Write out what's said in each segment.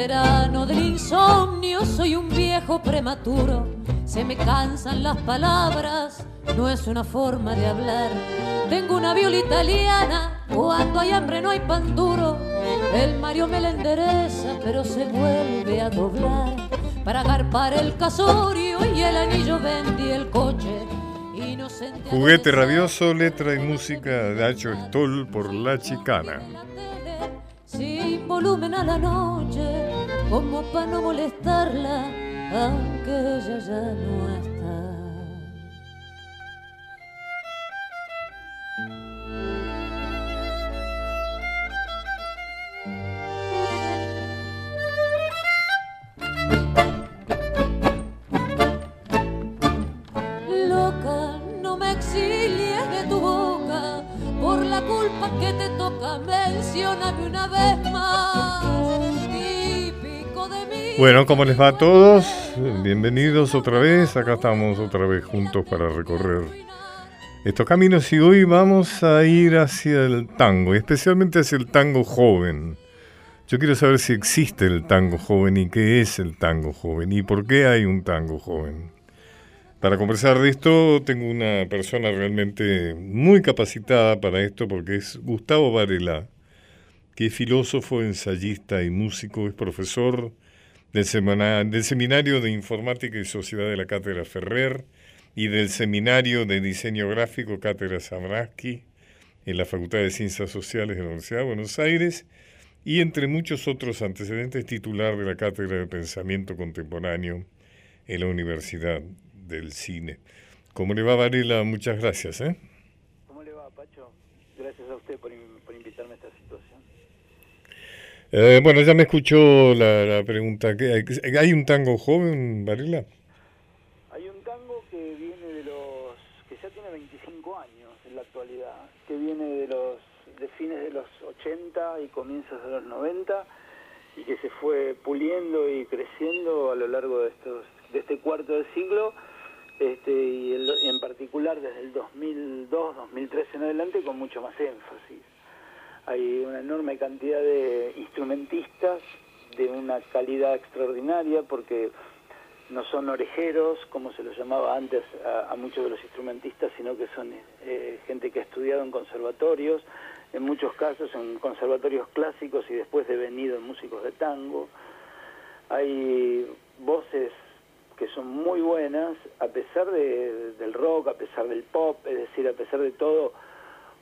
veterano del insomnio, soy un viejo prematuro. Se me cansan las palabras, no es una forma de hablar. Tengo una viola italiana, cuando hay hambre no hay pan duro. El Mario me la endereza, pero se vuelve a doblar. Para agarpar el casorio y el anillo vendí el coche. Juguete rabioso, letra y música de Hacho Stoll por La Chicana. Sin volumen a la noche, como para no molestarla, aunque ella ya no está. Bueno, ¿cómo les va a todos? Bienvenidos otra vez. Acá estamos otra vez juntos para recorrer estos caminos y hoy vamos a ir hacia el tango, especialmente hacia el tango joven. Yo quiero saber si existe el tango joven y qué es el tango joven y por qué hay un tango joven. Para conversar de esto tengo una persona realmente muy capacitada para esto porque es Gustavo Varela, que es filósofo, ensayista y músico, es profesor del, Seminario de Informática y Sociedad de la Cátedra Ferrer y del Seminario de Diseño Gráfico Cátedra Sabraski en la Facultad de Ciencias Sociales de la Universidad de Buenos Aires y entre muchos otros antecedentes titular de la Cátedra de Pensamiento Contemporáneo en la Universidad del Cine. ¿Cómo le va, Varela? Muchas gracias. ¿eh? ¿Cómo le va, Pacho? Gracias a usted por, invitarme. Eh, bueno, ya me escuchó la, pregunta. ¿Hay un tango joven, Varela? Hay un tango que viene de los. que ya tiene 25 años en la actualidad, que viene de los de fines de los 80 y comienzos de los 90 y que se fue puliendo y creciendo a lo largo de estos de este cuarto de siglo este, y, y en particular desde el 2002, 2003 en adelante con mucho más énfasis hay una enorme cantidad de instrumentistas de una calidad extraordinaria porque no son orejeros, como se los llamaba antes a, muchos de los instrumentistas, sino que son eh, gente que ha estudiado en conservatorios, en muchos casos en conservatorios clásicos y después devenido en músicos de tango. Hay voces que son muy buenas, a pesar del rock, a pesar del pop, es decir, a pesar de todo,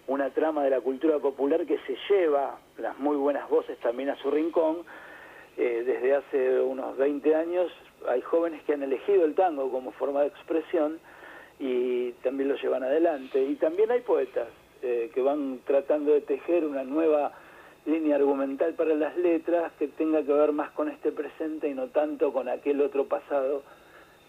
una trama de la cultura popular que se lleva las muy buenas voces también a su rincón. Eh, desde hace unos 20 años hay jóvenes que han elegido el tango como forma de expresión y también lo llevan adelante. Y también hay poetas eh, que van tratando de tejer una nueva línea argumental para las letras que tenga que ver más con este presente y no tanto con aquel otro pasado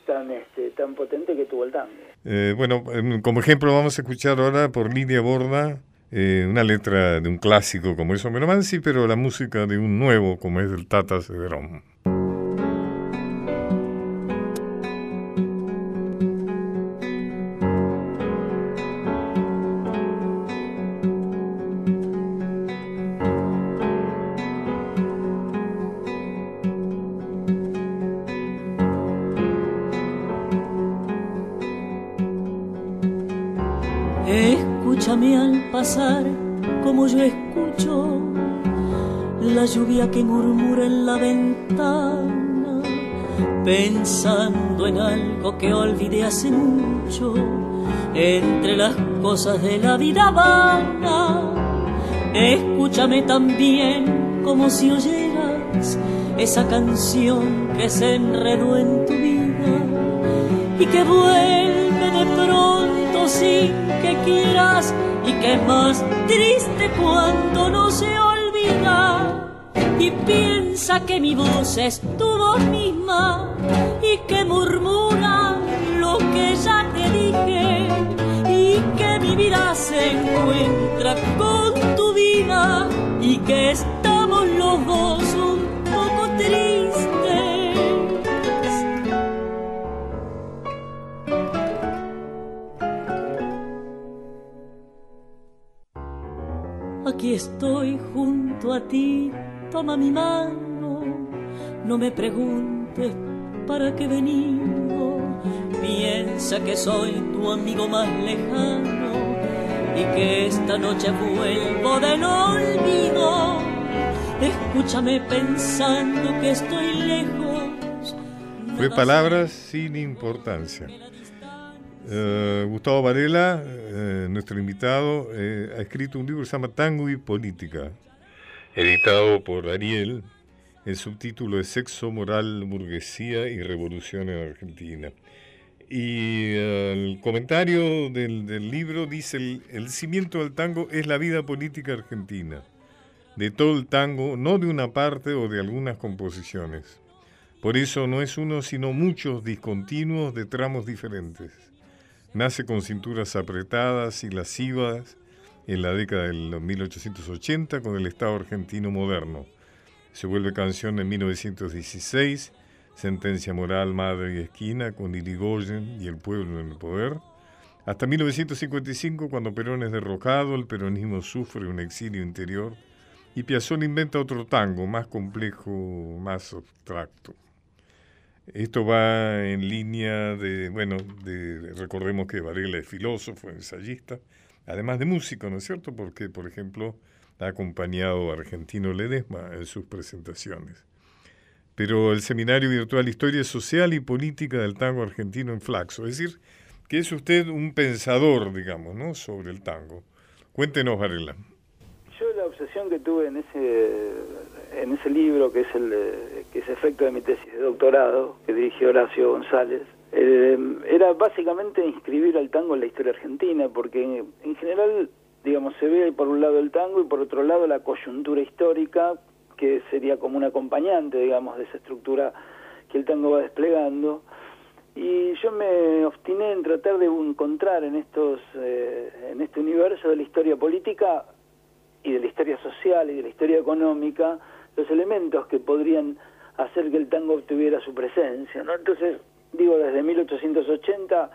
tan, este, tan potente que tuvo el tango. Eh, bueno, como ejemplo vamos a escuchar ahora por Lidia Borda eh, una letra de un clásico como es Mansi, pero la música de un nuevo como es el Tata Cederón. Cosas de la vida vana. Escúchame también como si oyeras esa canción que se enredó en tu vida y que vuelve de pronto sin que quieras y que es más triste cuando no se olvida y piensa que mi voz es tu voz misma y que murmura lo que ya vida se encuentra con tu vida y que estamos los dos un poco tristes Aquí estoy junto a ti, toma mi mano, no me preguntes para qué venido. Piensa que soy tu amigo más lejano y que esta noche vuelvo del olvido. Escúchame pensando que estoy lejos. Fue palabras sin importancia. Eh, Gustavo Varela, eh, nuestro invitado, eh, ha escrito un libro que se llama Tango y Política, editado por Ariel. El subtítulo es Sexo, Moral, Burguesía y Revolución en Argentina. Y el comentario del, libro dice, el, el cimiento del tango es la vida política argentina, de todo el tango, no de una parte o de algunas composiciones. Por eso no es uno, sino muchos discontinuos de tramos diferentes Nace con cinturas apretadas y lascivas en la década del 1880 con el Estado argentino moderno. Se vuelve canción en 1916, Sentencia Moral, Madre y Esquina con Irigoyen y el pueblo en el poder. Hasta 1955, cuando Perón es derrocado, el peronismo sufre un exilio interior y Piazzolla inventa otro tango más complejo, más abstracto. Esto va en línea de, bueno, de, recordemos que Varela es filósofo, ensayista, además de músico, ¿no es cierto? Porque, por ejemplo, ha acompañado a Argentino Ledesma en sus presentaciones. Pero el Seminario Virtual Historia Social y Política del Tango Argentino en Flaxo, es decir, que es usted un pensador, digamos, ¿no? sobre el tango. Cuéntenos, Varela. Yo la obsesión que tuve en ese en ese libro que es el que es efecto de mi tesis de doctorado que dirigió Horacio González eh, era básicamente inscribir al tango en la historia argentina porque en, general digamos se ve por un lado el tango y por otro lado la coyuntura histórica que sería como un acompañante digamos de esa estructura que el tango va desplegando y yo me obstiné en tratar de encontrar en estos eh, en este universo de la historia política y de la historia social y de la historia económica los elementos que podrían hacer que el tango obtuviera su presencia. ¿no? Entonces, digo, desde 1880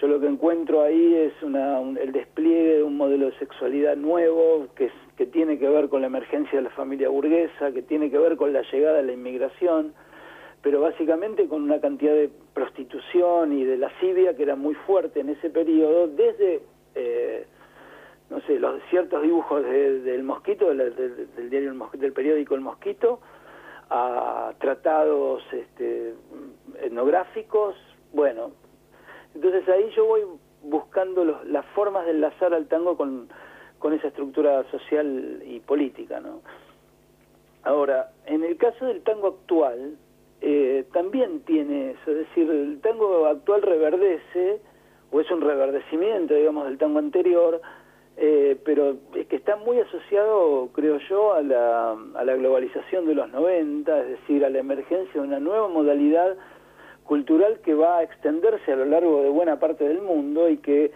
yo lo que encuentro ahí es una, el despliegue de un modelo de sexualidad nuevo que, que tiene que ver con la emergencia de la familia burguesa, que tiene que ver con la llegada de la inmigración, pero básicamente con una cantidad de prostitución y de lascivia que era muy fuerte en ese periodo, desde eh, no sé, los ciertos dibujos del mosquito, del, diario del periódico El Mosquito, a tratados este, etnográficos, bueno, entonces ahí yo voy buscando las formas de enlazar al tango con, con esa estructura social y política, ¿no? Ahora, en el caso del tango actual, eh, también tiene eso, es decir, el tango actual reverdece, o es un reverdecimiento, digamos, del tango anterior, eh, pero es que está muy asociado, creo yo, a la, a la globalización de los 90, es decir, a la emergencia de una nueva modalidad cultural que va a extenderse a lo largo de buena parte del mundo y que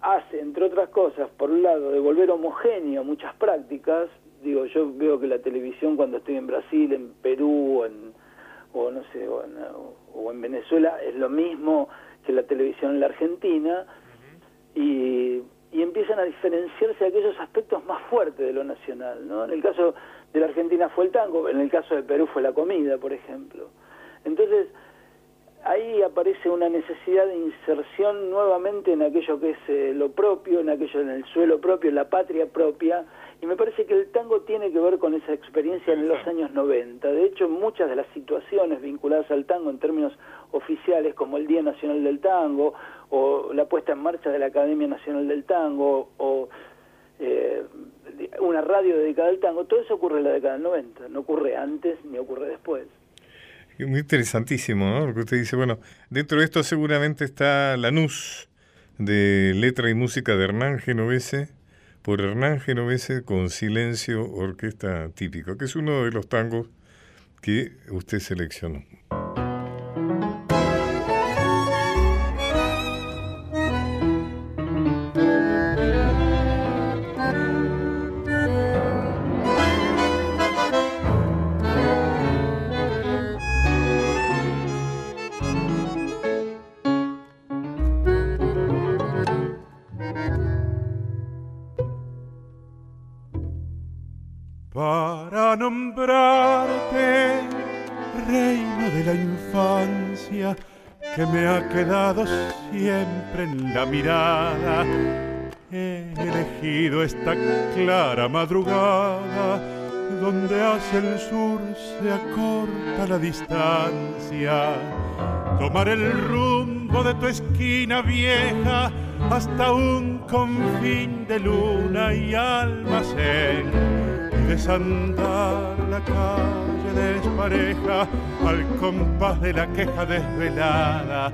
hace, entre otras cosas, por un lado, de volver homogéneo muchas prácticas. Digo, yo veo que la televisión cuando estoy en Brasil, en Perú, en, o no sé, o en, o en Venezuela, es lo mismo que la televisión en la Argentina. Y y empiezan a diferenciarse aquellos aspectos más fuertes de lo nacional. ¿no? En el caso de la Argentina fue el tango, en el caso de Perú fue la comida, por ejemplo. Entonces, ahí aparece una necesidad de inserción nuevamente en aquello que es eh, lo propio, en aquello en el suelo propio, en la patria propia, y me parece que el tango tiene que ver con esa experiencia en los años 90. De hecho, muchas de las situaciones vinculadas al tango en términos oficiales, como el Día Nacional del Tango, o la puesta en marcha de la Academia Nacional del Tango, o eh, una radio dedicada al tango, todo eso ocurre en la década del 90, no ocurre antes ni ocurre después. Muy interesantísimo, ¿no? Porque usted dice, bueno, dentro de esto seguramente está Lanús, de letra y música de Hernán Genovese, por Hernán Genovese con Silencio Orquesta Típica, que es uno de los tangos que usted seleccionó. Que me ha quedado siempre en la mirada. He elegido esta clara madrugada donde hacia el sur se acorta la distancia. Tomar el rumbo de tu esquina vieja hasta un confín de luna y almacén y desandar la calle despareja al compás de la queja desvelada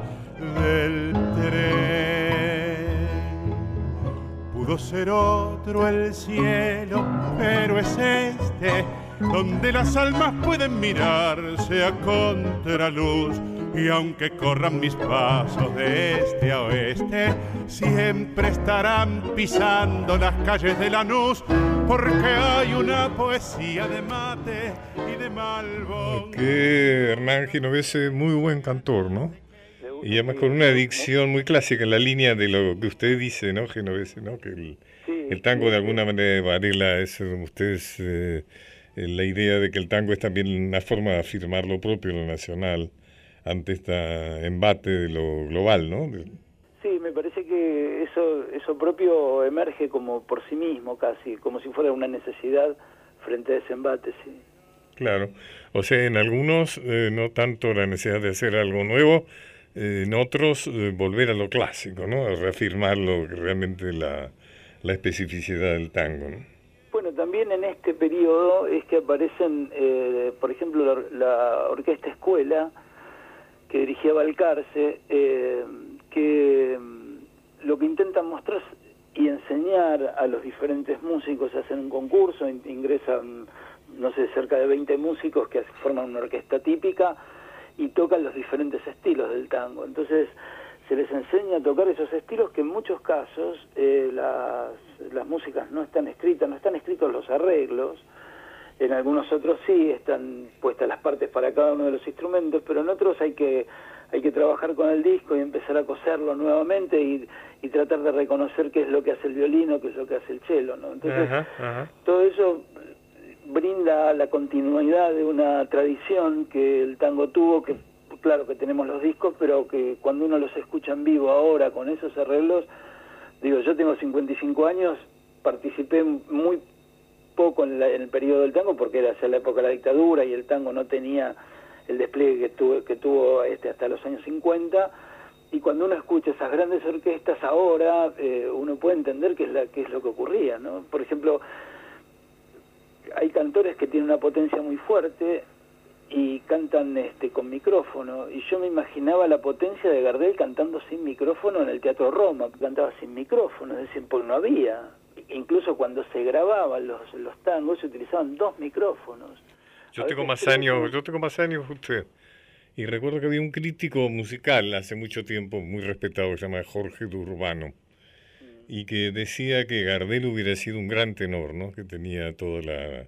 del tren. Pudo ser otro el cielo, pero es este donde las almas pueden mirarse a contraluz y aunque corran mis pasos de este a oeste, siempre estarán pisando las calles de Lanús, porque hay una poesía de mate y de malvo. Que Hernán Genovese, muy buen cantor, ¿no? Y además con una dicción muy clásica en la línea de lo que usted dice, ¿no, Genovese? ¿no? Que el, tango de alguna manera Varela es ustedes eh, la idea de que el tango es también una forma de afirmar lo propio, lo nacional ante este embate de lo global, ¿no? Sí, me parece que eso, eso propio emerge como por sí mismo casi, como si fuera una necesidad frente a ese embate, sí. Claro, o sea, en algunos eh, no tanto la necesidad de hacer algo nuevo, eh, en otros eh, volver a lo clásico, ¿no? A reafirmar lo realmente la, la especificidad del tango, ¿no? Bueno, también en este periodo es que aparecen, por ejemplo, la Orquesta Escuela, que dirigía Balcarce, que lo que intentan mostrar y enseñar a los diferentes músicos, hacen un concurso, ingresan, no sé, cerca de 20 músicos que forman una orquesta típica y tocan los diferentes estilos del tango. Entonces se les enseña a tocar esos estilos que en muchos casos eh, las, las músicas no están escritas, no están escritos los arreglos, en algunos otros sí están puestas las partes para cada uno de los instrumentos, pero en otros hay que hay que trabajar con el disco y empezar a coserlo nuevamente y, y tratar de reconocer qué es lo que hace el violino, qué es lo que hace el cello, ¿no? Entonces, todo eso brinda la continuidad de una tradición que el tango tuvo, que claro que tenemos los discos, pero que cuando uno los escucha en vivo ahora con esos arreglos, digo, yo tengo 55 años, participé muy poco en, el periodo del tango porque era hacia la época de la dictadura y el tango no tenía el despliegue que tuvo, que tuvo este hasta los años 50 y cuando uno escucha esas grandes orquestas ahora eh, uno puede entender qué es la qué es lo que ocurría no por ejemplo hay cantores que tienen una potencia muy fuerte y cantan este con micrófono y yo me imaginaba la potencia de Gardel cantando sin micrófono en el Teatro Roma cantaba sin micrófono es decir porque no había incluso cuando se grababan los, los tangos se utilizaban dos micrófonos. Yo tengo más años, yo tengo más años que usted. Y recuerdo que había un crítico musical hace mucho tiempo, muy respetado, se llama Jorge Durbano, y que decía que Gardel hubiera sido un gran tenor, ¿no? Que tenía toda la,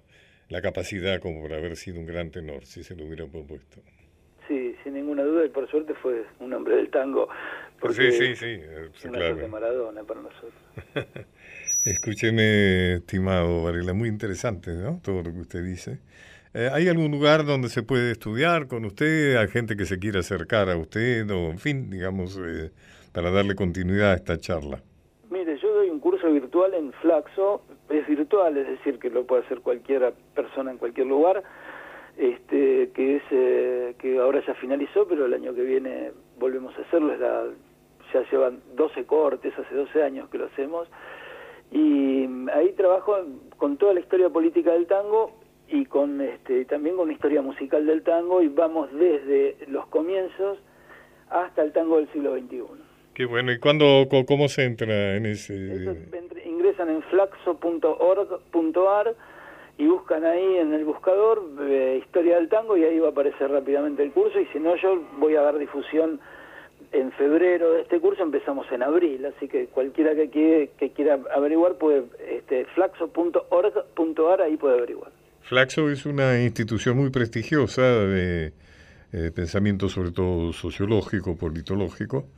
la capacidad como para haber sido un gran tenor, si se lo hubiera propuesto. Sí, sin ninguna duda, y por suerte fue un hombre del tango. sí, sí, sí. Una claro. de Maradona para nosotros. Escúcheme, estimado Varela, muy interesante, ¿no? Todo lo que usted dice. Eh, ¿Hay algún lugar donde se puede estudiar con usted? ¿Hay gente que se quiera acercar a usted? O, en fin, digamos, eh, para darle continuidad a esta charla. Mire, yo doy un curso virtual en Flaxo. Es virtual, es decir, que lo puede hacer cualquier persona en cualquier lugar. Este, que es eh, que ahora ya finalizó, pero el año que viene volvemos a hacerlo. Es la, ya llevan 12 cortes, hace 12 años que lo hacemos y ahí trabajo con toda la historia política del tango y con este también con historia musical del tango y vamos desde los comienzos hasta el tango del siglo XXI. Qué bueno, ¿y cuándo, cómo se entra en ese...? ingresan en flaxo.org.ar y buscan ahí en el buscador eh, Historia del Tango y ahí va a aparecer rápidamente el curso y si no yo voy a dar difusión en febrero de este curso, empezamos en abril, así que cualquiera que, quiere, que quiera averiguar puede, este, flaxo.org.ar, ahí puede averiguar. Flaxo es una institución muy prestigiosa de eh, pensamiento sobre todo sociológico, politológico.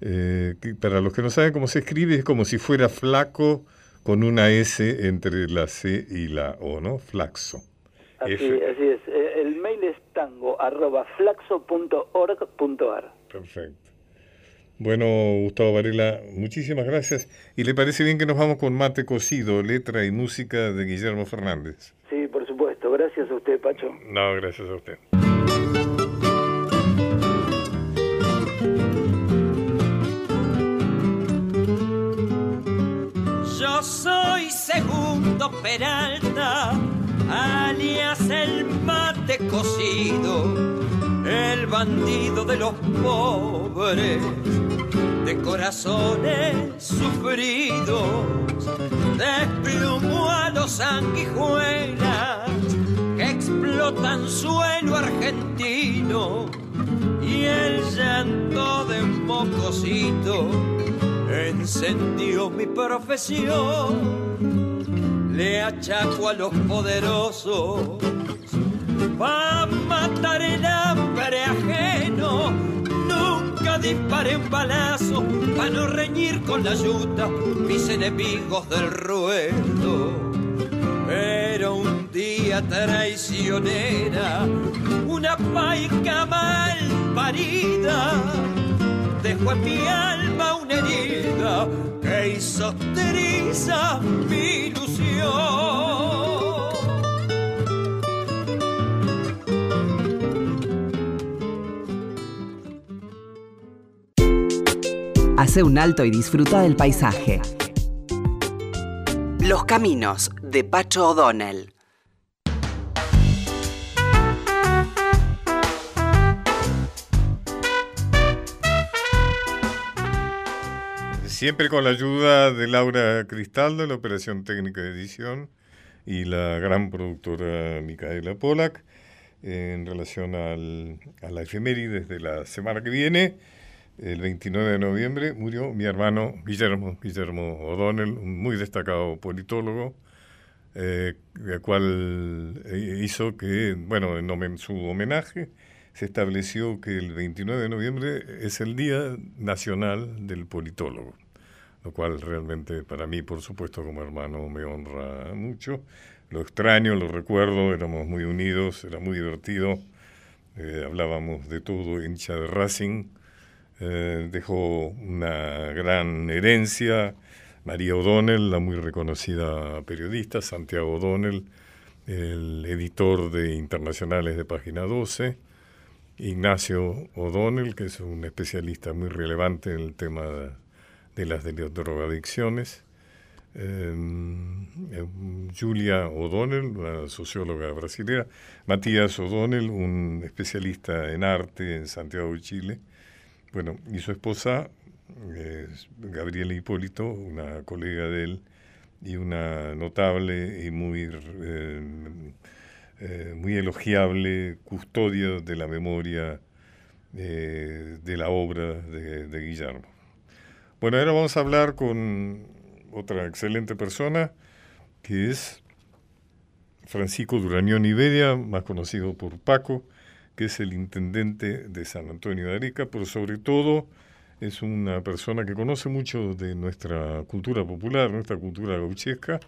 Eh, para los que no saben cómo se escribe, es como si fuera flaco con una S entre la C y la O, ¿no? Flaxo. Así, así es. Eh, el mail tallerestango.flaxo.org.ar. Perfecto. Bueno, Gustavo Varela, muchísimas gracias. ¿Y le parece bien que nos vamos con Mate Cocido, letra y música de Guillermo Fernández? Gracias a usted, Pacho. No, gracias a usted. Yo soy segundo Peralta, alias el mate cocido el bandido de los pobres, de corazones sufridos, desplumó a los sanguijuelas explotan suelo argentino y el llanto de un encendió mi profesión. Le achaco a los poderosos a matar el hambre ajeno. Nunca disparé un balazo para no reñir con la yuta mis enemigos del ruedo. Pero un día traicionera, una paica mal parida, dejó en mi alma una herida que hizo triza mi ilusión. Hace un alto y disfruta del paisaje. Los caminos de Pacho O'Donnell. Siempre con la ayuda de Laura Cristaldo la operación técnica de edición y la gran productora Micaela Polak en relación al, a la efeméride de la semana que viene el 29 de noviembre murió mi hermano Guillermo, Guillermo O'Donnell, un muy destacado politólogo, eh, cual eh, hizo que, bueno, en su homenaje se estableció que el 29 de noviembre es el Día Nacional del Politólogo, lo cual realmente para mí, por supuesto, como hermano me honra mucho. Lo extraño, lo recuerdo, éramos muy unidos, era muy divertido, eh, hablábamos de todo, hincha de Racing, eh, dejó una gran herencia. María O'Donnell, la muy reconocida periodista, Santiago O'Donnell, el editor de Internacionales de Página 12, Ignacio O'Donnell, que es un especialista muy relevante en el tema de las drogadicciones, em, em, Julia O'Donnell, una socióloga brasileña, Matías O'Donnell, un especialista en arte en Santiago de Chile, bueno, y su esposa, Gabriela Hipólito, una colega de él y una notable y muy, eh, eh, muy elogiable custodia de la memoria eh, de la obra de, Guillermo. Bueno, ahora vamos a hablar con otra excelente persona que es Francisco Durañón Iberia, más conocido por Paco que es el intendente de San Antonio de Arica, pero sobre todo es una persona que conoce mucho de nuestra cultura popular, nuestra cultura gauchesca,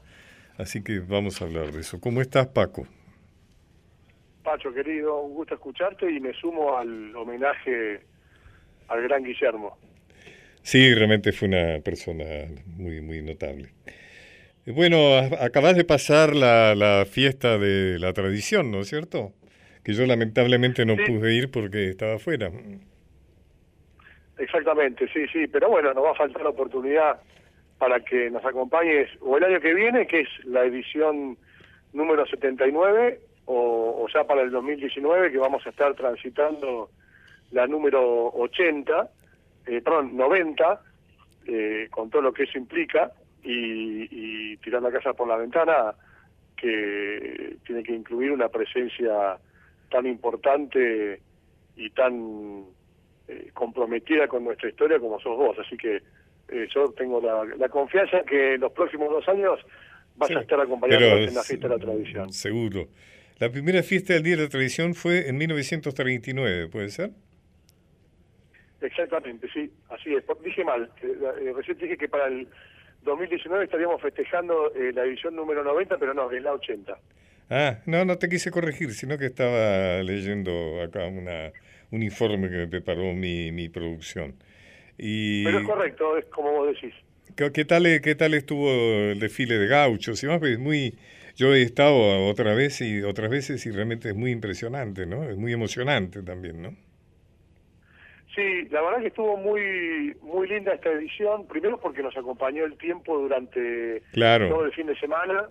así que vamos a hablar de eso. ¿Cómo estás, Paco? Pacho, querido, un gusto escucharte y me sumo al homenaje al gran Guillermo. Sí, realmente fue una persona muy, muy notable. Bueno, acabas de pasar la, la fiesta de la tradición, ¿no es cierto? que yo lamentablemente no pude ir porque estaba afuera. Exactamente, sí, sí, pero bueno, nos va a faltar la oportunidad para que nos acompañes o el año que viene, que es la edición número 79, o, o ya para el 2019, que vamos a estar transitando la número 80, eh, perdón, 90, eh, con todo lo que eso implica, y, y tirar la casa por la ventana, que tiene que incluir una presencia tan importante y tan eh, comprometida con nuestra historia como sos vos. Así que eh, yo tengo la, confianza que en los próximos dos años vas a estar acompañándonos en la fiesta de la tradición. Seguro. La primera fiesta del Día de la Tradición fue en 1939, ¿puede ser? Exactamente, sí, así es. Dije mal, eh, recién dije que para el 2019 estaríamos festejando eh, la edición número 90, pero no, es la 80. Ah, no, no te quise corregir, sino que estaba leyendo acá una, un informe que me preparó mi, mi producción. Y, Pero es correcto, es como vos decís. ¿qué, qué tal, qué tal estuvo el desfile de gauchos? Y más, es muy, yo he estado otra vez y otras veces y realmente es muy impresionante, ¿no? Es muy emocionante también, ¿no? Sí, la verdad que estuvo muy muy linda esta edición, primero porque nos acompañó el tiempo durante Claro. todo el fin de semana,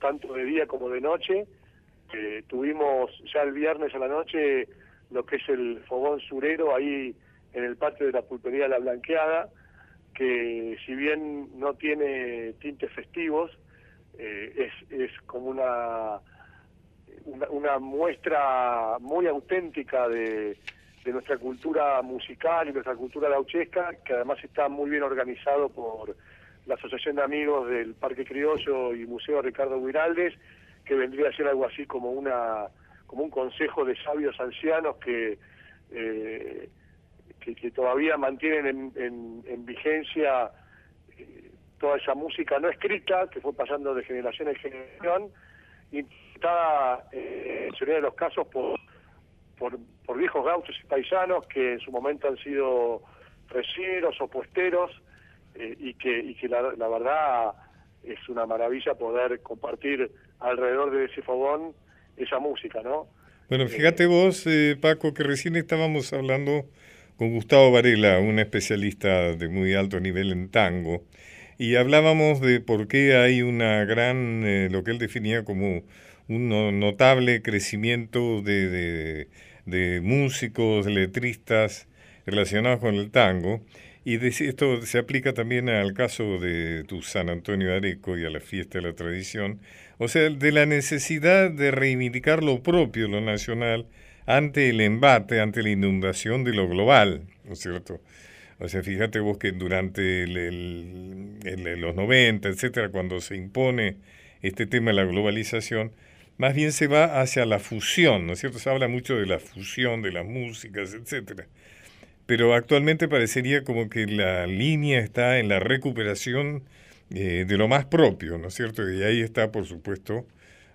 tanto de día como de noche. Eh, tuvimos ya el viernes a la noche lo que es el fogón surero ahí en el patio de la pulpería La Blanqueada, que si bien no tiene tintes festivos, eh, es, es como una, una, una muestra muy auténtica de, de nuestra cultura musical y nuestra cultura gauchesca, que además está muy bien organizado por la Asociación de Amigos del Parque Criollo y Museo Ricardo Guiraldes, que vendría a ser algo así como una como un consejo de sabios ancianos que eh, que, todavía mantienen en, en- en vigencia eh, toda esa música no escrita que fue pasando de generación en generación y está eh, en la mayoría de los casos por, por, por viejos gauchos y paisanos que en su momento han sido receros o puesteros eh, y que, y que la, la verdad es una maravilla poder compartir alrededor de ese fogón esa música, ¿no? Bueno, fíjate vos, eh, Paco, que recién estábamos hablando con Gustavo Varela, un especialista de muy alto nivel en tango, y hablábamos de por qué hay una gran, eh, lo que él definía como un no- notable crecimiento de, de- de músicos, letristas relacionados con el tango, y esto se aplica también al caso de tu San Antonio Areco y a la fiesta de la tradición, o sea, de la necesidad de reivindicar lo propio, lo nacional, ante el embate, ante la inundación de lo global, ¿no es cierto? O sea, fíjate vos que durante el- el- el- los 90, etcétera, cuando se impone este tema de la globalización, más bien se va hacia la fusión, ¿no es cierto? Se habla mucho de la fusión de las músicas, etcétera. Pero actualmente parecería como que la línea está en la recuperación eh, de lo más propio, ¿no es cierto? Y ahí está, por supuesto,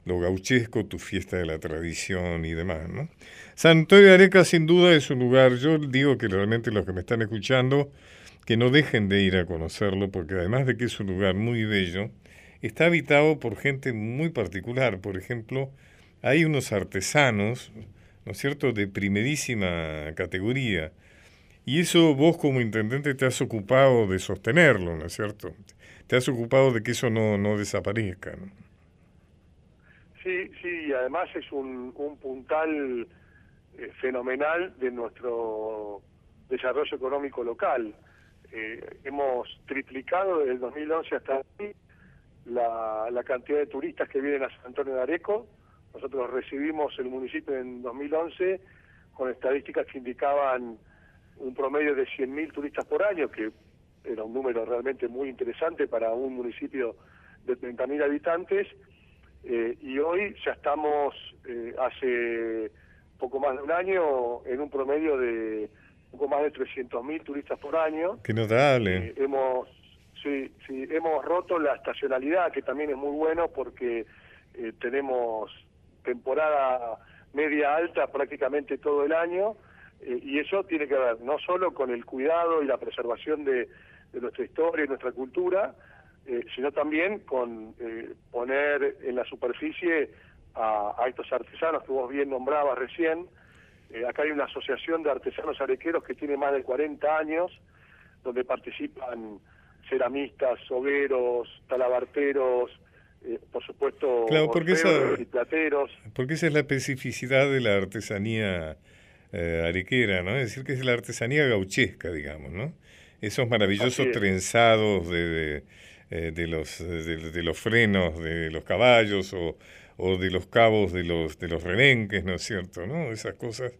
lo gauchesco, tu fiesta de la tradición y demás, ¿no? De Areca sin duda es un lugar, yo digo que realmente los que me están escuchando, que no dejen de ir a conocerlo, porque además de que es un lugar muy bello, está habitado por gente muy particular. Por ejemplo, hay unos artesanos, ¿no es cierto?, de primerísima categoría. Y eso vos como intendente te has ocupado de sostenerlo, ¿no es cierto? Te has ocupado de que eso no, no desaparezca. ¿no? Sí, sí, y además es un, un puntal eh, fenomenal de nuestro desarrollo económico local. Eh, hemos triplicado desde el 2011 hasta aquí la, la cantidad de turistas que vienen a San Antonio de Areco. Nosotros recibimos el municipio en 2011 con estadísticas que indicaban un promedio de 100.000 turistas por año, que era un número realmente muy interesante para un municipio de 30.000 habitantes. Eh, y hoy ya estamos, eh, hace poco más de un año, en un promedio de poco más de 300.000 turistas por año. Qué notable. Eh, hemos, sí, sí, hemos roto la estacionalidad, que también es muy bueno porque eh, tenemos temporada media alta prácticamente todo el año eh, y eso tiene que ver no solo con el cuidado y la preservación de, nuestra historia y nuestra cultura, eh, sino también con poner en la superficie a, a estos artesanos que vos bien nombrabas recién. Acá hay una asociación de artesanos arequeros que tiene más de 40 años, donde participan ceramistas, hogueros, talabarteros, eh, por supuesto, Claro, porque esa- orfebres y plateros. Porque esa es la especificidad de la artesanía eh, arequera, ¿no? Es decir, que es la artesanía gauchesca, digamos, ¿no? Esos maravillosos es. trenzados de, de, eh, de los, de, de los frenos de los caballos o, o de los cabos de los, de los rebenques, ¿no es cierto? ¿no? Esas cosas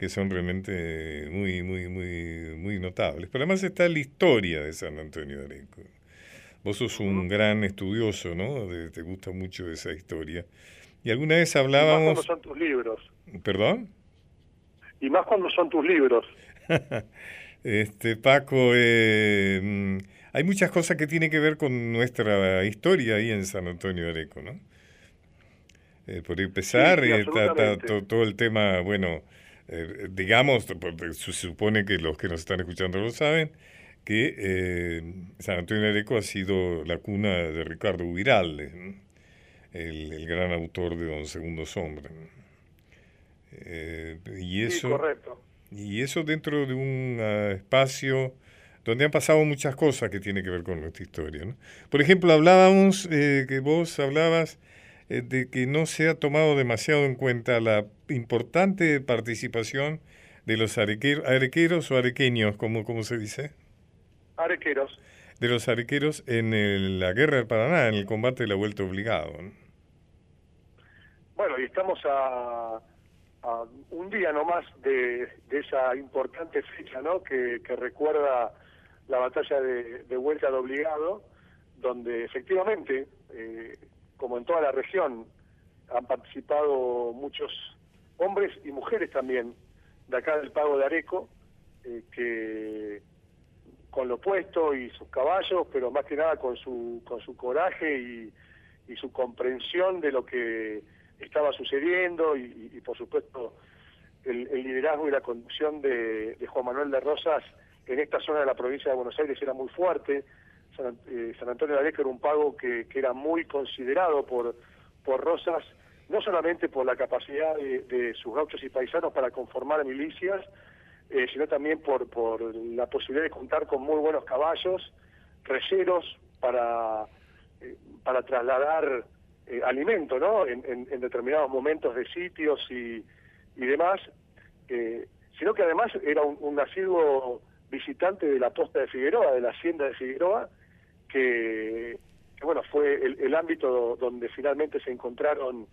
que son realmente muy, muy, muy, muy notables. Pero además está la historia de San Antonio de Areco. Vos sos un gran estudioso, ¿no? De- te gusta mucho esa historia. Y alguna vez Y más cuando hablábamos... son tus libros. ¿Perdón? Y más cuando son tus libros. Este, Paco, eh, mm, hay muchas cosas que tienen que ver con nuestra historia ahí en San Antonio de Areco, ¿no? Eh, por empezar, Sí, sí, eh, todo el tema, bueno, eh, digamos, porque se supone que los que nos están escuchando lo saben, que eh, San Antonio de Areco ha sido la cuna de Ricardo Viralde, ¿no? el, el gran autor de Don Segundo Sombra. Eh, y Sí, eso... correcto. Y eso dentro de un ah, espacio donde han pasado muchas cosas que tienen que ver con nuestra historia. ¿no? Por ejemplo, hablábamos, eh, que vos hablabas de que no se ha tomado demasiado en cuenta la importante participación de los arequeros, arequeros o arequeños, como, como se dice, Arequeros. de los arequeros en el- la guerra del Paraná, en el combate de la vuelta obligado. ¿no? Bueno, y estamos a, a un día nomás de, de esa importante fecha, ¿no? Que, que recuerda la batalla de, de Vuelta de Obligado, donde efectivamente, eh, como en toda la región, han participado muchos hombres y mujeres también de acá del Pago de Areco, eh, que con lo puesto y sus caballos, pero más que nada con su, con su coraje y, su comprensión de lo que estaba sucediendo y, por supuesto el, el liderazgo y la conducción de, de Juan Manuel de Rosas en esta zona de la provincia de Buenos Aires era muy fuerte. San, eh, San Antonio de Areco era un pago que, era muy considerado por, por Rosas, no solamente por la capacidad de, de sus gauchos y paisanos para conformar milicias, eh, sino también por, por la posibilidad de contar con muy buenos caballos, reyeros para, eh, para trasladar eh, alimento ¿no? En, determinados momentos de sitios y, y demás, sino que además era un, un asiduo visitante de la posta de Figueroa, de la hacienda de Figueroa, que, que, bueno, fue el, el ámbito donde finalmente se encontraron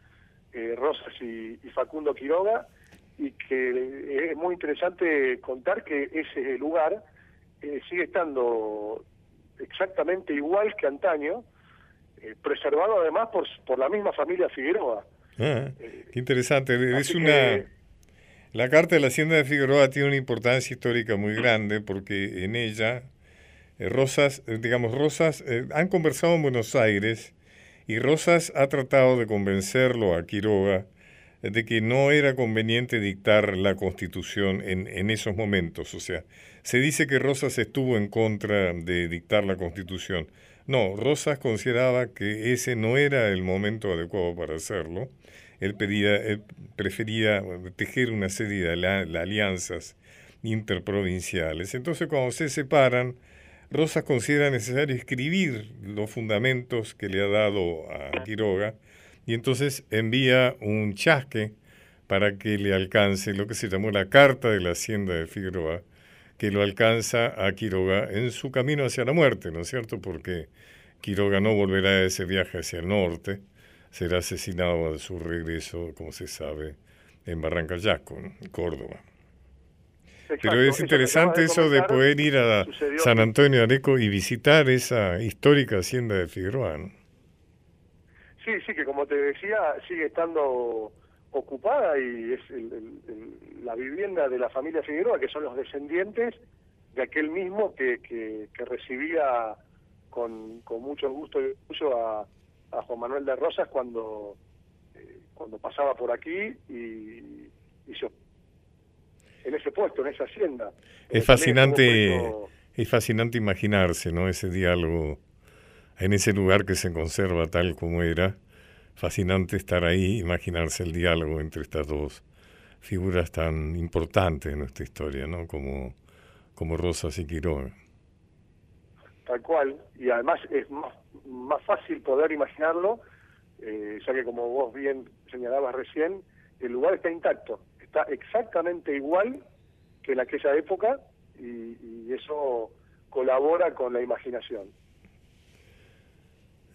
eh, Rosas y, y Facundo Quiroga, y que es muy interesante contar que ese lugar eh, sigue estando exactamente igual que antaño, eh, preservado además por, por la misma familia Figueroa. Ah, qué interesante. Es una... que- La Carta de la Hacienda de Figueroa tiene una importancia histórica muy grande porque en ella eh, Rosas, eh, digamos, Rosas eh, han conversado en Buenos Aires y Rosas ha tratado de convencerlo a Quiroga eh, de que no era conveniente dictar la constitución en, en esos momentos. O sea, se dice que Rosas estuvo en contra de dictar la constitución. No, Rosas consideraba que ese no era el momento adecuado para hacerlo. Él, pedía, él prefería tejer una serie de alianzas interprovinciales. Entonces, cuando se separan, Rosas considera necesario escribir los fundamentos que le ha dado a Quiroga y entonces envía un chasque para que le alcance lo que se llamó la Carta de la Hacienda de Figueroa, que lo alcanza a Quiroga en su camino hacia la muerte, ¿no es cierto? Porque Quiroga no volverá a ese viaje hacia el norte, será asesinado a su regreso, como se sabe, en Barranca Yaco, ¿no? Córdoba. Exacto, Pero es eso interesante eso de poder ir a San. Antonio de Areco y visitar esa histórica hacienda de Figueroa. ¿no? Sí, sí, que como te decía, sigue estando ocupada y es el- el- el- la vivienda de la familia Figueroa, que son los descendientes de aquel mismo que, que, que recibía con, con mucho gusto y orgullo a, a Juan Manuel de Rosas cuando, eh, cuando pasaba por aquí y, y se- en ese puesto, en esa hacienda. Es fascinante, preso- es fascinante imaginarse, ¿no? Ese diálogo en ese lugar que se conserva tal como era. Fascinante estar ahí, imaginarse el diálogo entre estas dos figuras tan importantes en nuestra historia, ¿no? Como, como Rosas y Quiroga. Tal cual, y además es más, más fácil poder imaginarlo, eh, ya que como vos bien señalabas recién, el lugar está intacto, está exactamente igual que en aquella época y, eso colabora con la imaginación.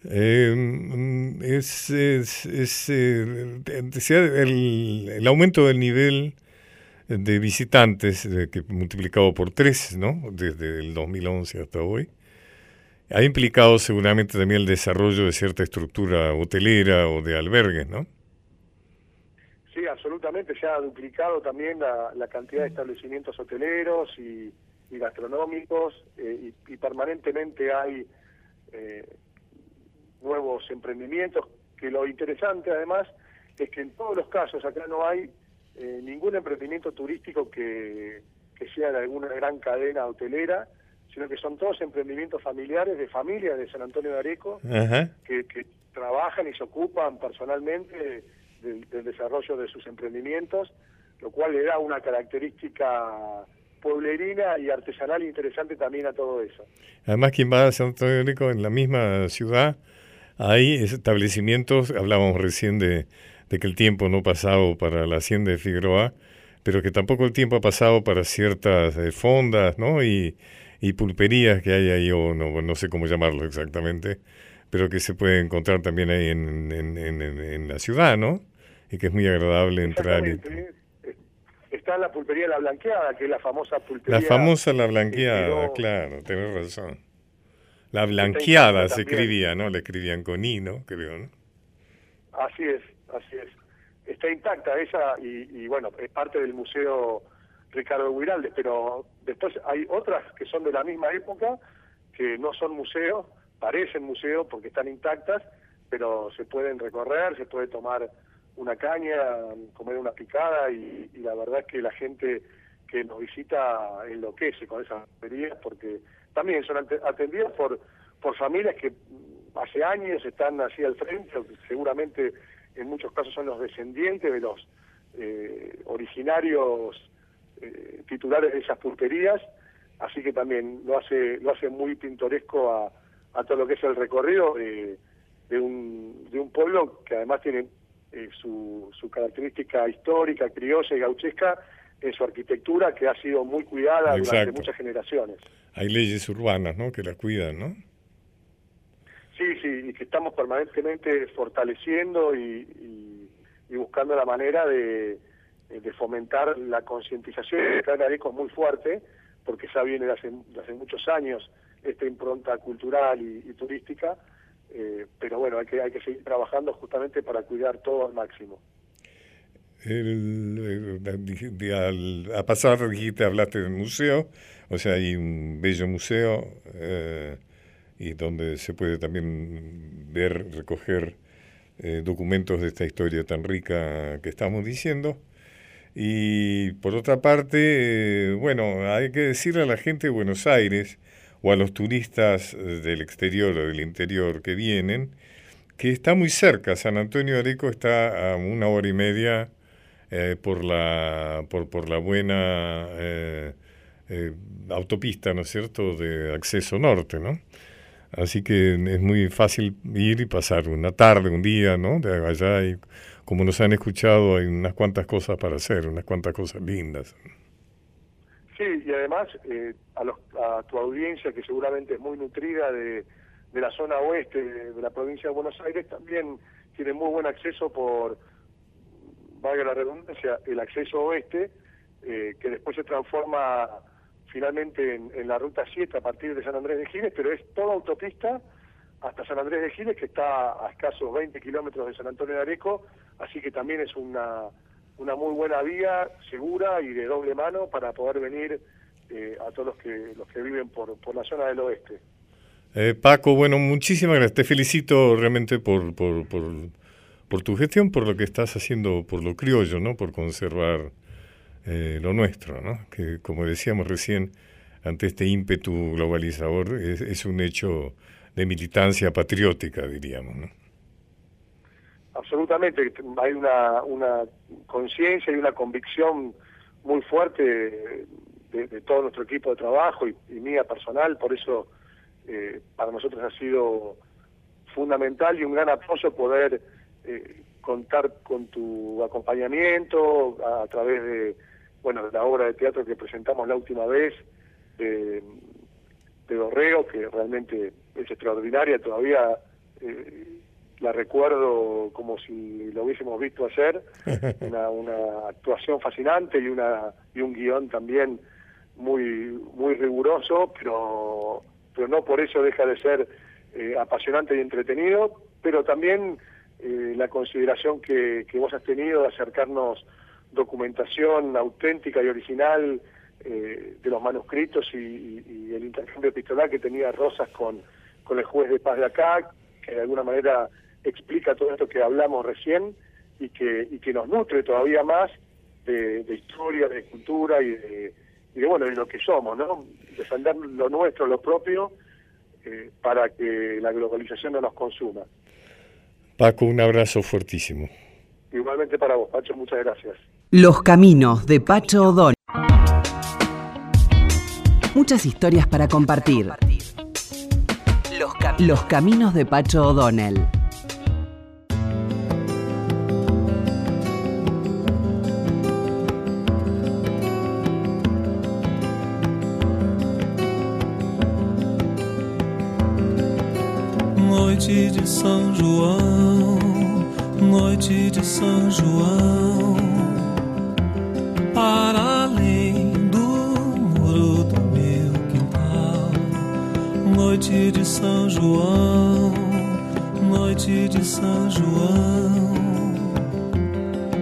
Eh, es, es, es, eh, el, el aumento del nivel de visitantes eh, que multiplicado por tres, ¿no? Desde el 2011 hasta hoy. Ha implicado seguramente también el desarrollo de cierta estructura hotelera o de albergues, ¿no? Sí, absolutamente, se ha duplicado también la, la cantidad de establecimientos hoteleros y, y gastronómicos y, y, permanentemente hay nuevos emprendimientos que lo interesante además es que en todos los casos acá no hay ningún emprendimiento turístico que, que sea de alguna gran cadena hotelera, sino que son todos emprendimientos familiares de familias de San Antonio de Areco que, trabajan y se ocupan personalmente del, desarrollo de sus emprendimientos, lo cual le da una característica pueblerina y artesanal interesante también a todo eso. Además, quien va a San Antonio de Areco en la misma ciudad, hay establecimientos, hablábamos recién de, que el tiempo no pasado para la hacienda de Figueroa, pero que tampoco el tiempo ha pasado para ciertas eh, fondas, ¿no? Y, pulperías que hay ahí, o no, sé cómo llamarlo exactamente, pero que se puede encontrar también ahí en, la ciudad, ¿no? Y que es muy agradable entrar. Y... Está la pulpería La Blanqueada, que es la famosa pulpería. La famosa La Blanqueada, claro, tenés razón. La Blanqueada se escribía, ¿no? Le escribían con I, ¿no? Creo, ¿no? Así es, así es. Está intacta esa y, y bueno, es parte del Museo Ricardo Guiraldes, pero después hay otras que son de la misma época, que no son museos, parecen museos porque están intactas, pero se pueden recorrer, se puede tomar una caña, comer una picada y, la verdad es que la gente que nos visita enloquece con esas ferias porque también son atendidas por, por familias que hace años están así al frente, seguramente en muchos casos son los descendientes de los eh, originarios eh, titulares de esas pulperías, así que también lo hace lo hace muy pintoresco a, a todo lo que es el recorrido de, de, un, de un pueblo que además tiene eh, su, su característica histórica, criolla y gauchesca en su arquitectura que ha sido muy cuidada durante muchas generaciones. Hay leyes urbanas, ¿no? Que la cuidan, ¿no? Sí, sí, y que estamos permanentemente fortaleciendo y, y buscando la manera de, de fomentar la concientización de es muy fuerte, porque ya viene de hace, hace muchos años esta impronta cultural y, turística, eh, pero bueno, hay que, hay que seguir trabajando justamente para cuidar todo al máximo. El, a pasar dijiste, hablaste del museo, o sea, hay un bello museo eh, y donde se puede también ver, recoger documentos de esta historia tan rica que estamos diciendo. Y por otra parte, eh, bueno, hay que decirle a la gente de Buenos Aires o a los turistas eh, del exterior o del interior que vienen, que está muy cerca. San Antonio de Areco está a una hora y media eh, por, la, por, por la buena autopista, ¿no es cierto?, de acceso norte, ¿no? Así que es muy fácil ir y pasar una tarde, un día, ¿no? De allá y como nos han escuchado, hay unas cuantas cosas para hacer, unas cuantas cosas lindas. Sí, y además eh, a, a, tu audiencia, que seguramente es muy nutrida de, de la zona oeste de, la provincia de Buenos Aires, también tiene muy buen acceso por, valga la redundancia, el acceso oeste, eh, que después se transforma finalmente en, en, la ruta 7 a partir de San Andrés de Giles, pero es toda autopista hasta San Andrés de Giles, que está a escasos 20 kilómetros de San Antonio de Areco, así que también es una, una muy buena vía, segura y de doble mano para poder venir eh, a todos los que, los que viven por, por la zona del oeste. Eh, Paco, bueno, muchísimas gracias. Te felicito realmente por, por, por, tu gestión, por lo que estás haciendo por lo criollo, ¿no? Por conservar eh, lo nuestro, ¿no? Que como decíamos recién, ante este ímpetu globalizador es, es un hecho de militancia patriótica, diríamos. ¿no? Absolutamente, hay una, una conciencia y una convicción muy fuerte de, todo nuestro equipo de trabajo y, mía personal, por eso eh, para nosotros ha sido fundamental y un gran apoyo poder eh, contar con tu acompañamiento a, través de bueno de la obra de teatro que presentamos la última vez de, de Dorrego, que realmente es extraordinaria, todavía eh, la recuerdo como si lo hubiésemos visto ayer, una, una actuación fascinante y una y un guion también muy muy riguroso, pero pero no por eso deja de ser eh, apasionante y entretenido, pero también eh, la consideración que, que vos has tenido de acercarnos documentación auténtica y original eh, de los manuscritos y, el intercambio epistolar que tenía Rosas con, con el juez de paz de acá, que de alguna manera explica todo esto que hablamos recién y que, y que nos nutre todavía más de, historia, de cultura y de, y de, bueno, de lo que somos, ¿no? Defender lo nuestro, lo propio, eh, para que la globalización no nos consuma. Paco, un abrazo fuertísimo. Igualmente para vos, Pacho, muchas gracias. Los caminos de Pacho O'Donnell. Muchas historias para compartir. Los, Los caminos de Pacho O'Donnell. Noite de São João, noite de São João, para além do muro do meu quintal. Noite de São João, noite de São João,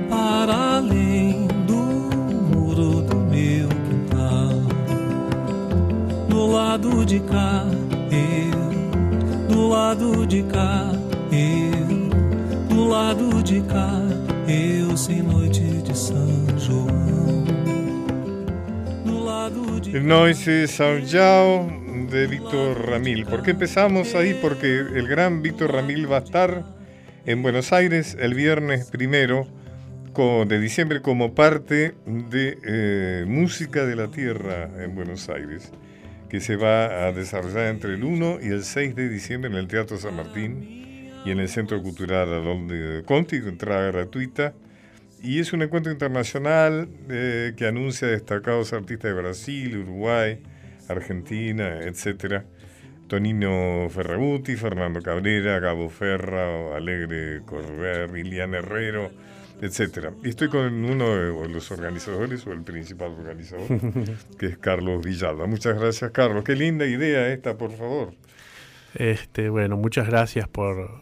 para além do muro do meu quintal. Do lado de cá lado de cá, do lado de cá, eu de Víctor Ramil. ¿Por qué empezamos ahí? Porque el gran Víctor Ramil va a estar en Buenos Aires el viernes primero de diciembre como parte de eh, Música de la Tierra en Buenos Aires que se va a desarrollar entre el 1 y el 6 de diciembre en el Teatro San Martín y en el Centro Cultural de Conti, entrada gratuita. Y es un encuentro internacional eh, que anuncia destacados artistas de Brasil, Uruguay, Argentina, etc. Tonino Ferraguti, Fernando Cabrera, Gabo Ferra, Alegre Correr, Liliana Herrero, etcétera. Y estoy con uno de los organizadores, o el principal organizador, que es Carlos Villalba. Muchas gracias, Carlos. Qué linda idea esta, por favor. Este, bueno, muchas gracias por,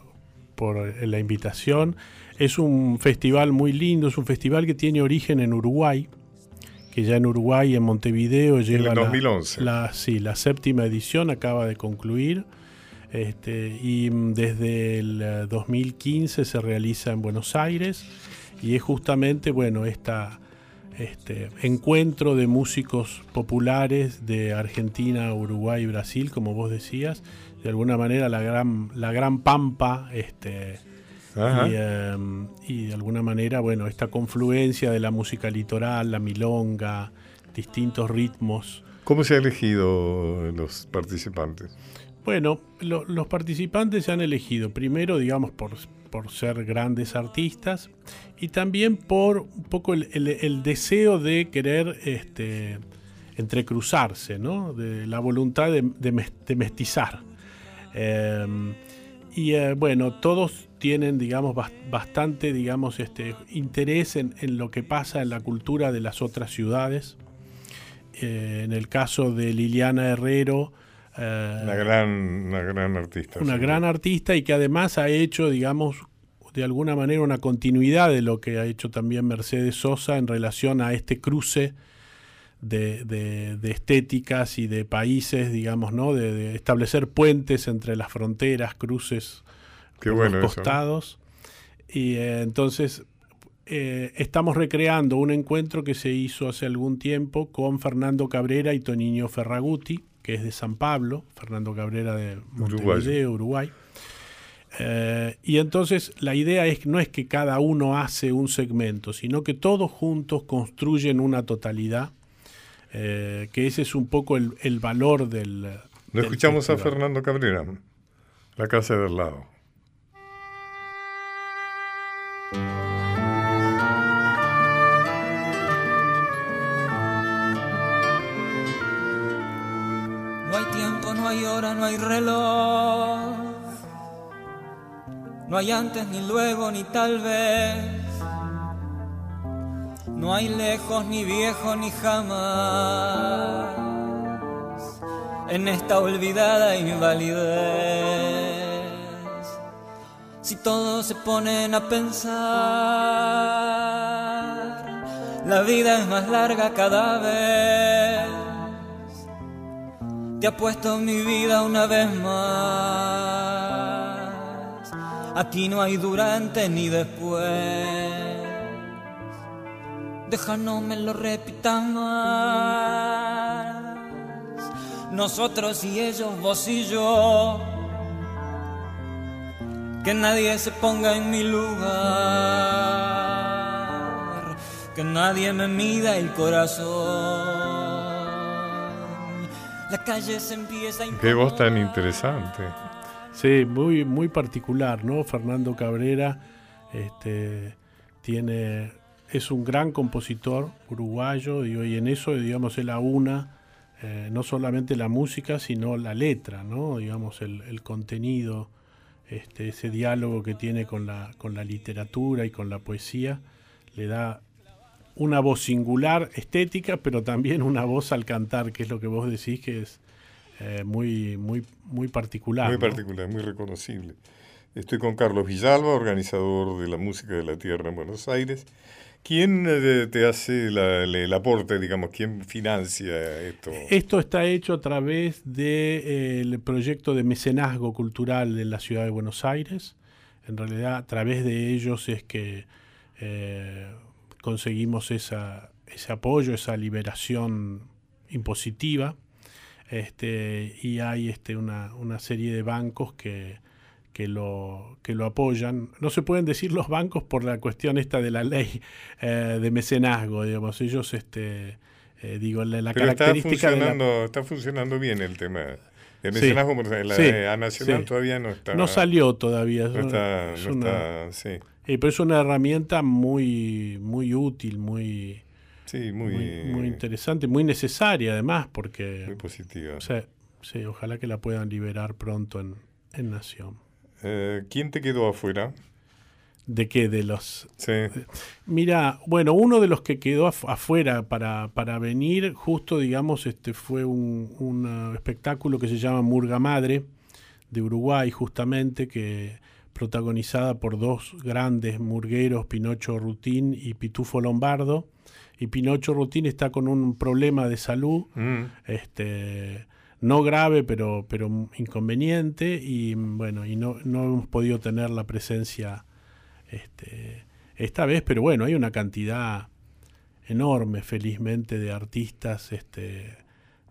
por la invitación. Es un festival muy lindo, es un festival que tiene origen en Uruguay, que ya en Uruguay, en Montevideo, lleva en 2011. La, sí, la séptima edición acaba de concluir. Este, y desde el 2015 se realiza en Buenos Aires y es justamente, bueno, esta, este encuentro de músicos populares de Argentina, Uruguay y Brasil, como vos decías, de alguna manera la gran, la gran pampa, este, em, y, de alguna manera, bueno, esta confluencia de la música litoral, la milonga, distintos ritmos. ¿Cómo se han elegido los participantes? Bueno, los participantes se han elegido primero, digamos, por, por ser grandes artistas y también por un poco el, deseo de querer este, entrecruzarse, ¿no? de la voluntad de, mestizar. Em, y eh, bueno, todos tienen, digamos, bastante, digamos, este, interés en, lo que pasa en la cultura de las otras ciudades. Eh, en el caso de Liliana Herrero, eh, una, gran, una gran artista. Una gran artista y que además ha hecho, digamos, de alguna manera una continuidad de lo que ha hecho también Mercedes Sosa en relación a este cruce de, estéticas y de países, digamos, ¿no? De, establecer puentes entre las fronteras, cruces Qué los costados. Y eh, entonces eh, estamos recreando un encuentro que se hizo hace algún tiempo con Fernando Cabrera y Toniño Ferraguti que es de San Pablo, Fernando Cabrera de Montevideo, Uruguay. Eh, y entonces la idea es, no es que cada uno hace un segmento, sino que todos juntos construyen una totalidad, eh, que ese es un poco el, valor del... Lo escuchamos a Fernando Cabrera, la casa del lado. No hay hora, no hay reloj. No hay antes ni luego ni tal vez. No hay lejos ni viejo ni jamás. En esta olvidada invalidez. Si todos se ponen a pensar, la vida es más larga cada vez te apuesto mi vida una vez más. Aquí no hay durante ni después. Deja no me lo repitan más. Nosotros y ellos, vos y yo. Que nadie se ponga en mi lugar. Que nadie me mida el corazón. La calle se empieza a Qué voz tan interesante. Sí, muy, muy particular, ¿no? Fernando Cabrera este, tiene, es un gran compositor uruguayo y hoy en eso, digamos, él aúna eh, no solamente la música, sino la letra, ¿no? Digamos, el, el contenido, este, ese diálogo que tiene con la, con la literatura y con la poesía, le da una voz singular, estética, pero también una voz al cantar, que es lo que vos decís que es eh, muy, muy, muy particular. Muy particular, muy reconocible. Estoy con Carlos Villalba, organizador de la música de la tierra en Buenos Aires. ¿Quién eh, te hace el aporte, digamos, quién financia esto? Esto está hecho a través del de, proyecto de mecenazgo cultural de la ciudad de Buenos Aires. En realidad, a través de ellos es que eh, conseguimos esa, ese apoyo, esa liberación impositiva. Este, y hay este, una, una serie de bancos que, que, lo, que lo apoyan. No se pueden decir los bancos por la cuestión esta de la ley eh, de mecenazgo, digamos. Ellos, este, eh, digo, la, la característica... Está funcionando, está funcionando bien el tema. El mecenazgo, la Nacional todavía no está... No salió todavía. No está, no está, sí. Eh, pero es una herramienta muy, muy útil, muy, sí, muy, muy, interesante, muy necesaria además, porque... Muy positiva. sí, ojalá que la puedan liberar pronto en, en Nación. Eh, ¿Quién te quedó afuera? ¿De qué? De los... Sí. Mira, bueno, uno de los que quedó afuera para, para venir, justo, digamos, este fue un, un espectáculo que se llama Murga Madre, de Uruguay, justamente, que protagonizada por dos grandes murgueros, Pinocho Rutín y Pitufo Lombardo. Y Pinocho Rutín está con un problema de salud, Mm. este, no grave, pero, pero inconveniente, y bueno, y no, no hemos podido tener la presencia este, esta vez, pero bueno, hay una cantidad enorme, felizmente, de artistas este,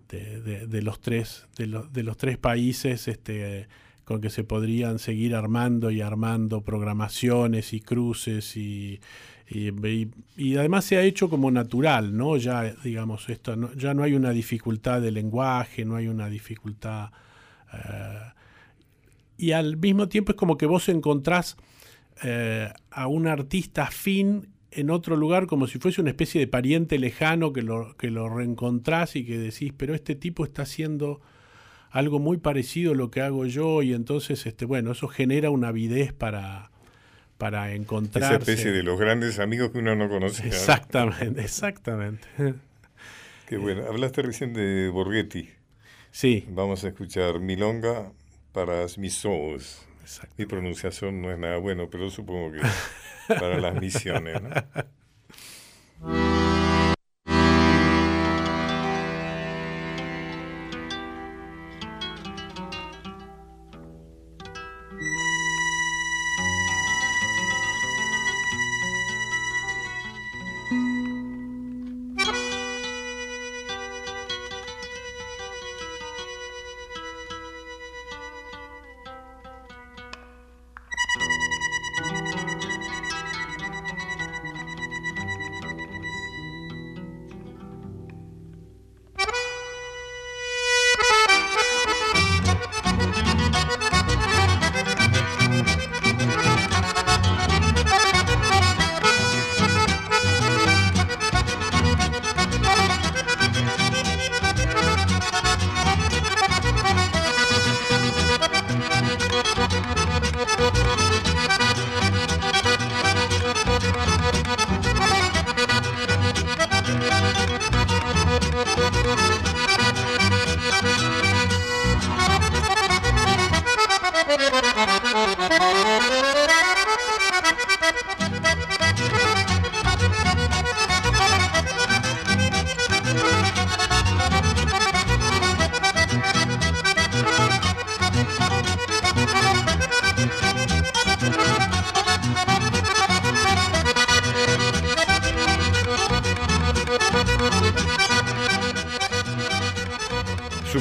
de, de, de los tres, de, los de los tres países, este, con que se podrían seguir armando y armando programaciones y cruces y, y, además se ha hecho como natural, ¿no? Ya, digamos, esto no, ya no hay una dificultad de lenguaje, no hay una dificultad... Uh, y al mismo tiempo es como que vos encontrás eh, a un artista afín en otro lugar como si fuese una especie de pariente lejano que lo, que lo reencontrás y que decís, pero este tipo está haciendo algo muy parecido a lo que hago yo y entonces este bueno eso genera una avidez para para encontrar esa especie de los grandes amigos que uno no conocía exactamente exactamente. Qué bueno. Hablaste recién de Borghetti. Sí. Vamos a escuchar Milonga para mis ojos. Mi pronunciación no es nada bueno pero supongo que para las misiones ¿no?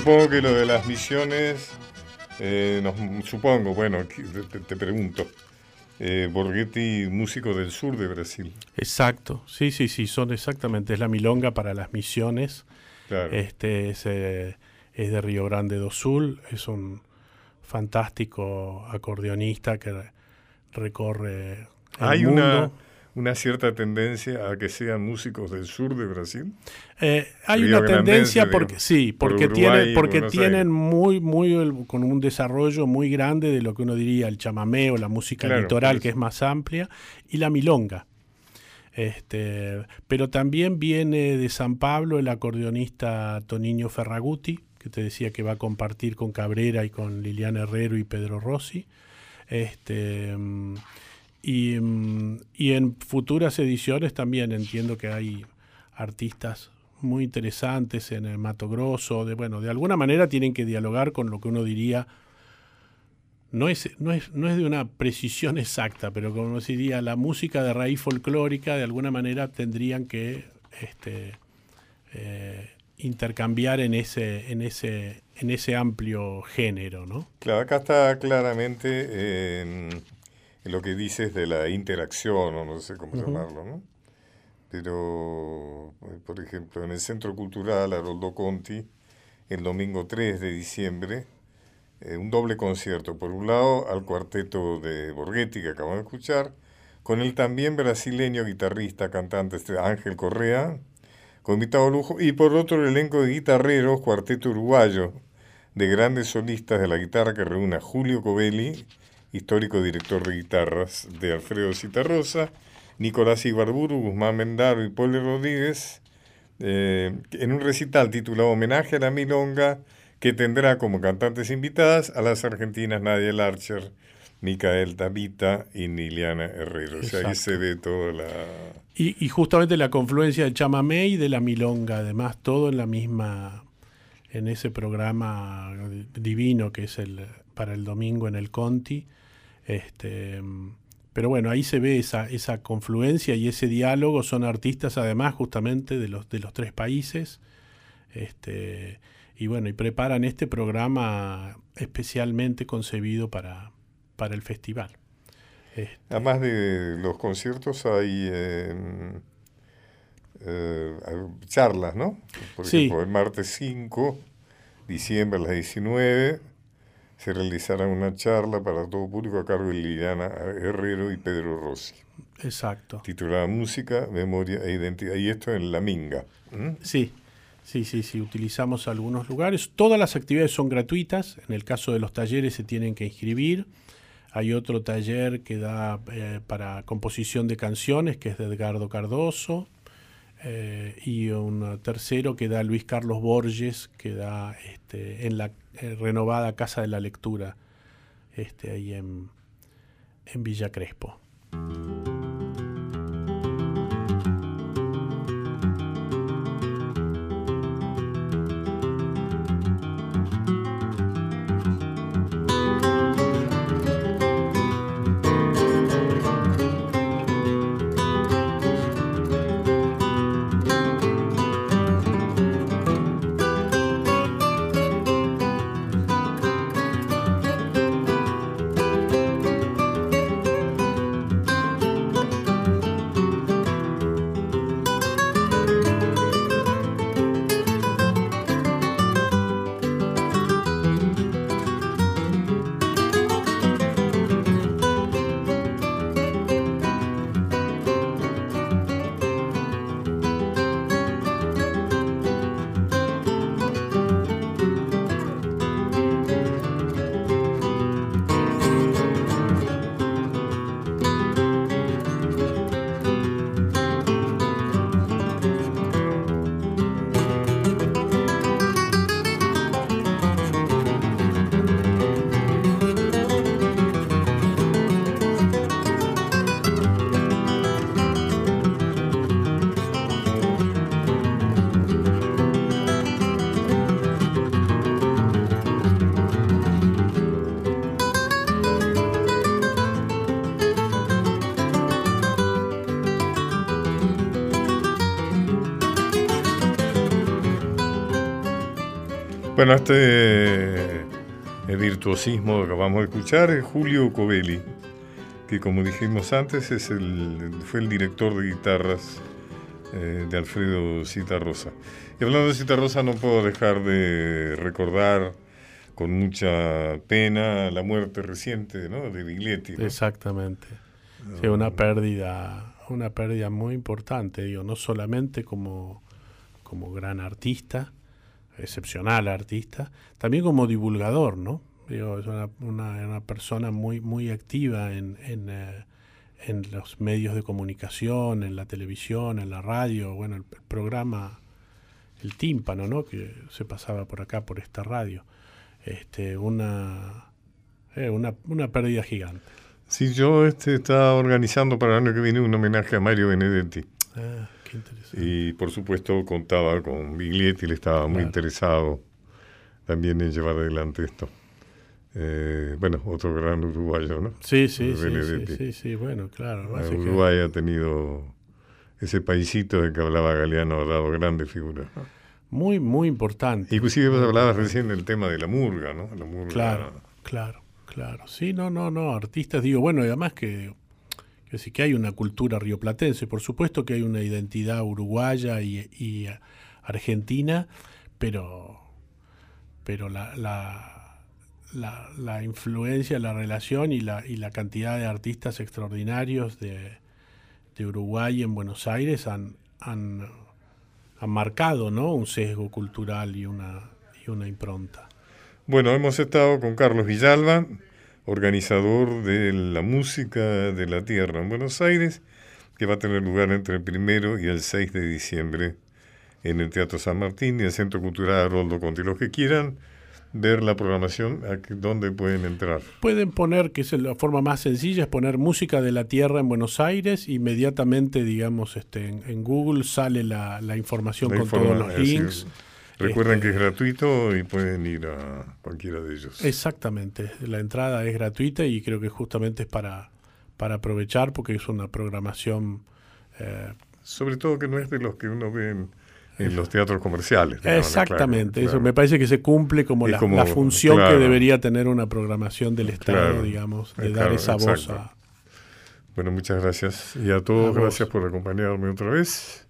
supongo que lo de las misiones, eh, supongo, bueno, te, te pregunto, eh, Borghetti, músico del sur de Brasil. Exacto, sí, sí, sí, son exactamente, es la milonga para las misiones. Claro. Este es, eh, es de Río Grande do Sul, es un fantástico acordeonista que re- recorre el ¿Hay mundo. una, una cierta tendencia a que sean músicos del sur de Brasil? Eh, hay Río una Grandense, tendencia porque digamos, sí, por porque Uruguay tienen porque Buenos tienen Aires. muy muy el- con un desarrollo muy grande de lo que uno diría el chamamé o la música Claro, litoral que es más amplia y la milonga. Este, pero también viene de San Pablo el acordeonista Toniño Ferraguti, que te decía que va a compartir con Cabrera y con Liliana Herrero y Pedro Rossi. Este, mm, y, mm, y en futuras ediciones también entiendo que hay artistas muy interesantes en el Mato Grosso, de bueno, de alguna manera tienen que dialogar con lo que uno diría no es, no es, no es de una precisión exacta, pero como se diría, la música de raíz folclórica de alguna manera tendrían que este, eh, intercambiar en ese, en ese, en ese amplio género, ¿no? Claro, acá está claramente eh, lo que dices de la interacción, o no sé cómo llamarlo, ¿no? Pero, eh, por ejemplo, en el Centro Cultural Haroldo Conti, el domingo 3 de diciembre, eh, un doble concierto. Por un lado, al cuarteto de Borghetti, que acabamos de escuchar, con el también brasileño guitarrista, cantante este Ángel Correa, con invitado lujo, y por otro el elenco de guitarreros, cuarteto uruguayo, de grandes solistas de la guitarra que reúne a Julio Covelli, histórico director de guitarras de Alfredo Citarrosa, Nicolás Ibarburu, Guzmán Mendaro y Poli Rodríguez, eh, en un recital titulado Homenaje a la Milonga, que tendrá como cantantes invitadas a las argentinas Nadia Larcher, Micael Tabita y Niliana Herrero. O sea, ahí Exacto. se ve toda la... Y, y justamente la confluencia del chamamé y de la milonga, además, todo en la misma, en ese programa divino que es el para el domingo en el Conti. Este, pero bueno, ahí se ve esa, esa confluencia y ese diálogo. Son artistas, además, justamente de los, de los tres países. Este, y bueno, y preparan este programa especialmente concebido para, para el festival. Este, Además de los conciertos hay eh, eh, charlas, ¿no? Por Sí. ejemplo, el martes 5, diciembre a las 19, se realizará una charla para todo público a cargo de Liliana Herrero y Pedro Rossi, exacto. titulada Música, Memoria e Identidad. Y esto en La Minga. ¿m? Sí, sí, sí, sí, utilizamos algunos lugares. Todas las actividades son gratuitas. En el caso de los talleres se tienen que inscribir. Hay otro taller que da eh, para composición de canciones, que es de Edgardo Cardoso. Eh, y un tercero que da Luis Carlos Borges, que da este, en la eh, renovada Casa de la Lectura, este, ahí en, en Villa Crespo. Bueno, este el virtuosismo que acabamos de escuchar es Julio Covelli, que como dijimos antes es el, fue el director de guitarras eh, de Alfredo Citarrosa. Y hablando de Citarrosa no puedo dejar de recordar con mucha pena la muerte reciente ¿no? de Biglietti. Exactamente. Sí, una pérdida, una pérdida muy importante, digo, no solamente como, como gran artista, excepcional artista, también como divulgador, ¿no? Digo, es una, una, persona muy, muy activa en, en, eh, en, los medios de comunicación, en la televisión, en la radio, bueno, el, programa, el tímpano, ¿no? Que se pasaba por acá, por esta radio. Este, una, eh, una, una pérdida gigante. Sí, yo este, estaba organizando para el año que viene un homenaje a Mario Benedetti. Ah. Y por supuesto contaba con Biglietti, le estaba muy interesado también en llevar adelante esto. Eh, bueno, otro gran uruguayo, ¿no? Sí, sí, sí, sí, bueno, claro. Uruguay ha tenido ese paisito de que hablaba Galeano, ha dado grandes figuras. Muy, muy importante. Inclusive vos hablabas recién del tema de la murga, ¿no? La murga. Claro, claro, claro. Sí, no, no, no, artistas, digo, bueno, y además que que sí que hay una cultura rioplatense, por supuesto que hay una identidad uruguaya y, argentina, pero, pero la, la, la, influencia, la relación y la, y la cantidad de artistas extraordinarios de, de Uruguay en Buenos Aires han, han, han marcado ¿no? un sesgo cultural y una, y una impronta. Bueno, hemos estado con Carlos Villalba, organizador de la música de la tierra en Buenos Aires, que va a tener lugar entre el primero y el 6 de diciembre en el Teatro San Martín y el Centro Cultural Haroldo Conti. Los que quieran ver la programación, ¿dónde pueden entrar? Pueden poner, que es la forma más sencilla, es poner música de la tierra en Buenos Aires, inmediatamente, digamos, este, en, Google sale la, información con todos los links. Recuerden que es este, gratuito y pueden ir a cualquiera de ellos. Exactamente, la entrada es gratuita y creo que justamente es para, para aprovechar porque es una programación... Eh, Sobre todo que no es de los que uno ve en, los teatros comerciales. Exactamente, eso me parece que se cumple como, la, función que debería tener una programación del Estado, digamos, de dar esa voz a... Bueno, muchas gracias. Y a todos, gracias por acompañarme otra vez.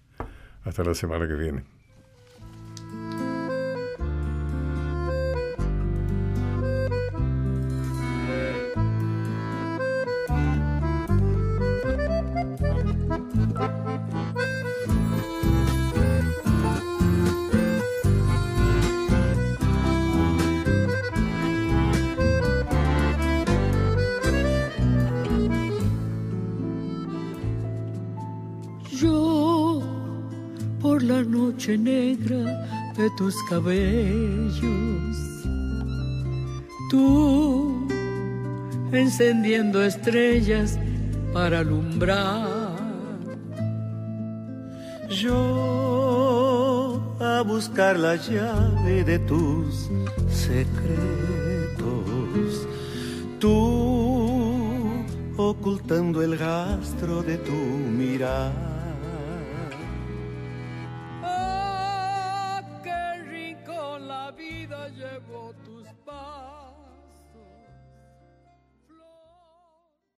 Hasta la semana que viene. Negra de tus cabellos. Tú encendiendo estrellas para alumbrar. Yo a buscar la llave de tus secretos. Tú ocultando el rastro de tu mirada